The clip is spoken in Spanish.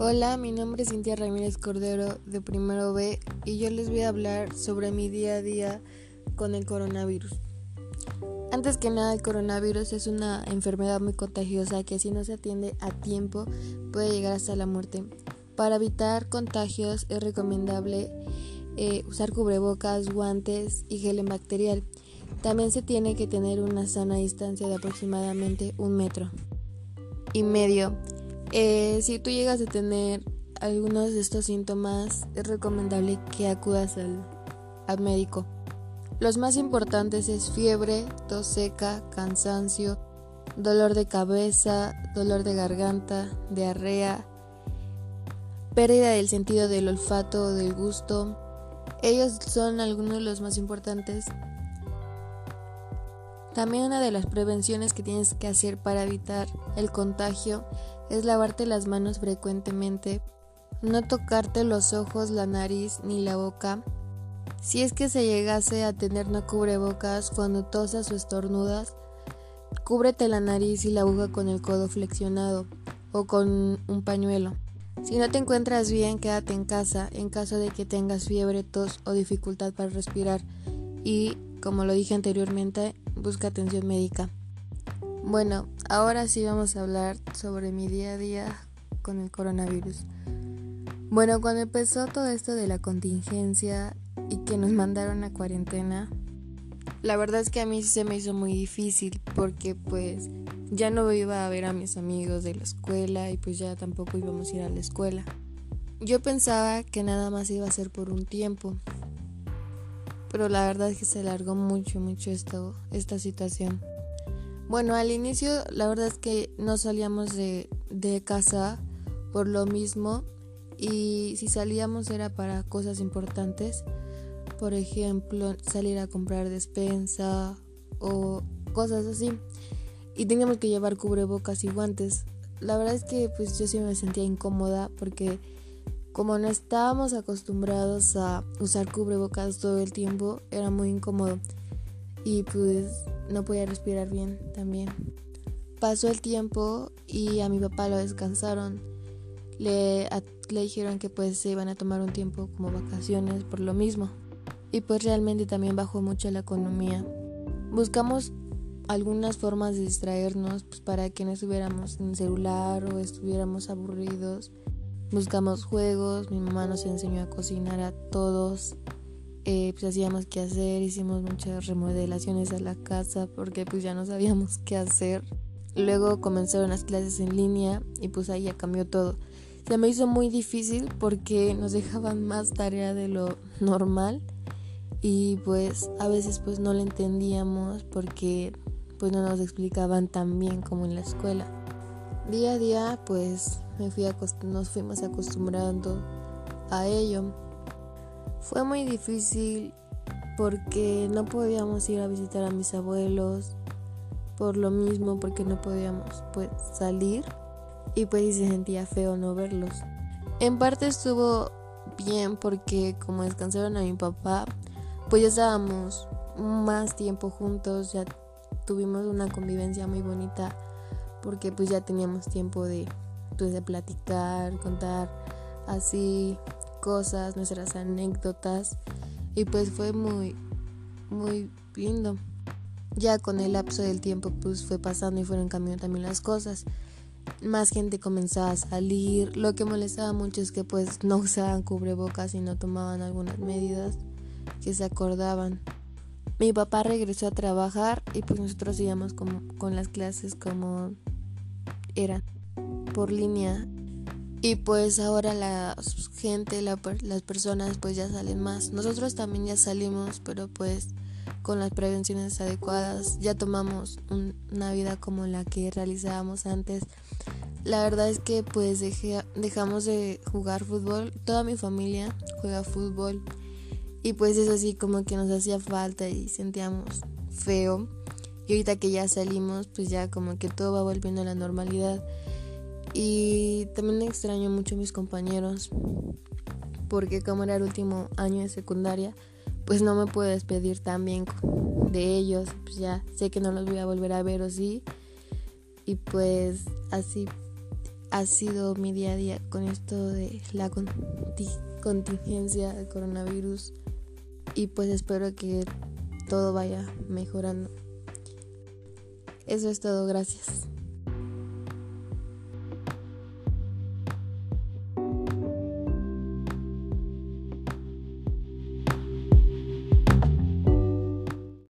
Hola, mi nombre es Cintia Ramírez Cordero de Primero B y yo les voy a hablar sobre mi día a día con el coronavirus. Antes que nada, el coronavirus es una enfermedad muy contagiosa que si no se atiende a tiempo puede llegar hasta la muerte. Para evitar contagios es recomendable eh, usar cubrebocas, guantes y gel antibacterial. También se tiene que tener una sana distancia de aproximadamente un metro y medio eh, si tú llegas a tener algunos de estos síntomas, es recomendable que acudas al, al médico. Los más importantes es fiebre, tos seca, cansancio, dolor de cabeza, dolor de garganta, diarrea, pérdida del sentido del olfato o del gusto. Ellos son algunos de los más importantes. También una de las prevenciones que tienes que hacer para evitar el contagio es lavarte las manos frecuentemente, no tocarte los ojos, la nariz ni la boca. Si es que se llegase a tener no cubrebocas cuando tosas o estornudas, cúbrete la nariz y la boca con el codo flexionado o con un pañuelo. Si no te encuentras bien, quédate en casa en caso de que tengas fiebre, tos o dificultad para respirar y, como lo dije anteriormente, busca atención médica. Bueno, ahora sí vamos a hablar sobre mi día a día con el coronavirus. Bueno, cuando empezó todo esto de la contingencia y que nos mandaron a cuarentena, la verdad es que a mí se me hizo muy difícil porque pues ya no iba a ver a mis amigos de la escuela y pues ya tampoco íbamos a ir a la escuela. Yo pensaba que nada más iba a ser por un tiempo, pero la verdad es que se alargó mucho, mucho esto, esta situación. Bueno, al inicio la verdad es que no salíamos de, casa por lo mismo y si salíamos era para cosas importantes, por ejemplo salir a comprar despensa o cosas así y teníamos que llevar cubrebocas y guantes. La verdad es que pues yo sí me sentía incómoda porque como no estábamos acostumbrados a usar cubrebocas todo el tiempo era muy incómodo y pues no podía respirar bien también. Pasó el tiempo y a mi papá lo descansaron. Le, dijeron que pues se iban a tomar un tiempo como vacaciones por lo mismo. Y pues realmente también bajó mucho la economía. Buscamos algunas formas de distraernos pues, para que no estuviéramos en celular o estuviéramos aburridos. Buscamos juegos, mi mamá nos enseñó a cocinar a todos eh, pues hacíamos qué hacer, hicimos muchas remodelaciones a la casa porque pues ya no sabíamos qué hacer. Luego comenzaron las clases en línea y pues ahí ya cambió todo. Se me hizo muy difícil porque nos dejaban más tarea de lo normal y pues a veces pues no lo entendíamos porque pues no nos explicaban tan bien como en la escuela. Día a día pues me fui nos fuimos acostumbrando a ello fue muy difícil porque no podíamos ir a visitar a mis abuelos por lo mismo porque no podíamos pues salir y pues se sentía feo no verlos. En parte estuvo bien porque como descansaron a mi papá, pues ya estábamos más tiempo juntos, ya tuvimos una convivencia muy bonita porque pues ya teníamos tiempo de pues de platicar, contar así cosas, nuestras anécdotas y pues fue muy, muy lindo. Ya con el lapso del tiempo pues fue pasando y fueron cambiando también las cosas. Más gente comenzaba a salir. Lo que molestaba mucho es que pues no usaban cubrebocas y no tomaban algunas medidas que se acordaban. Mi papá regresó a trabajar y pues nosotros íbamos como con las clases como eran por línea y pues ahora la gente, las personas pues ya salen más. Nosotros también ya salimos, pero pues con las prevenciones adecuadas ya tomamos una vida como la que realizábamos antes. La verdad es que pues dejamos de jugar fútbol. Toda mi familia juega fútbol. Y pues es así como que nos hacía falta y sentíamos feo. Y ahorita que ya salimos, pues ya como que todo va volviendo a la normalidad. Y también extraño mucho a mis compañeros porque como era el último año de secundaria, pues no me puedo despedir tan bien de ellos, pues ya sé que no los voy a volver a ver o sí. Y pues así ha sido mi día a día con esto de la contingencia del coronavirus y pues espero que todo vaya mejorando. Eso es todo, gracias.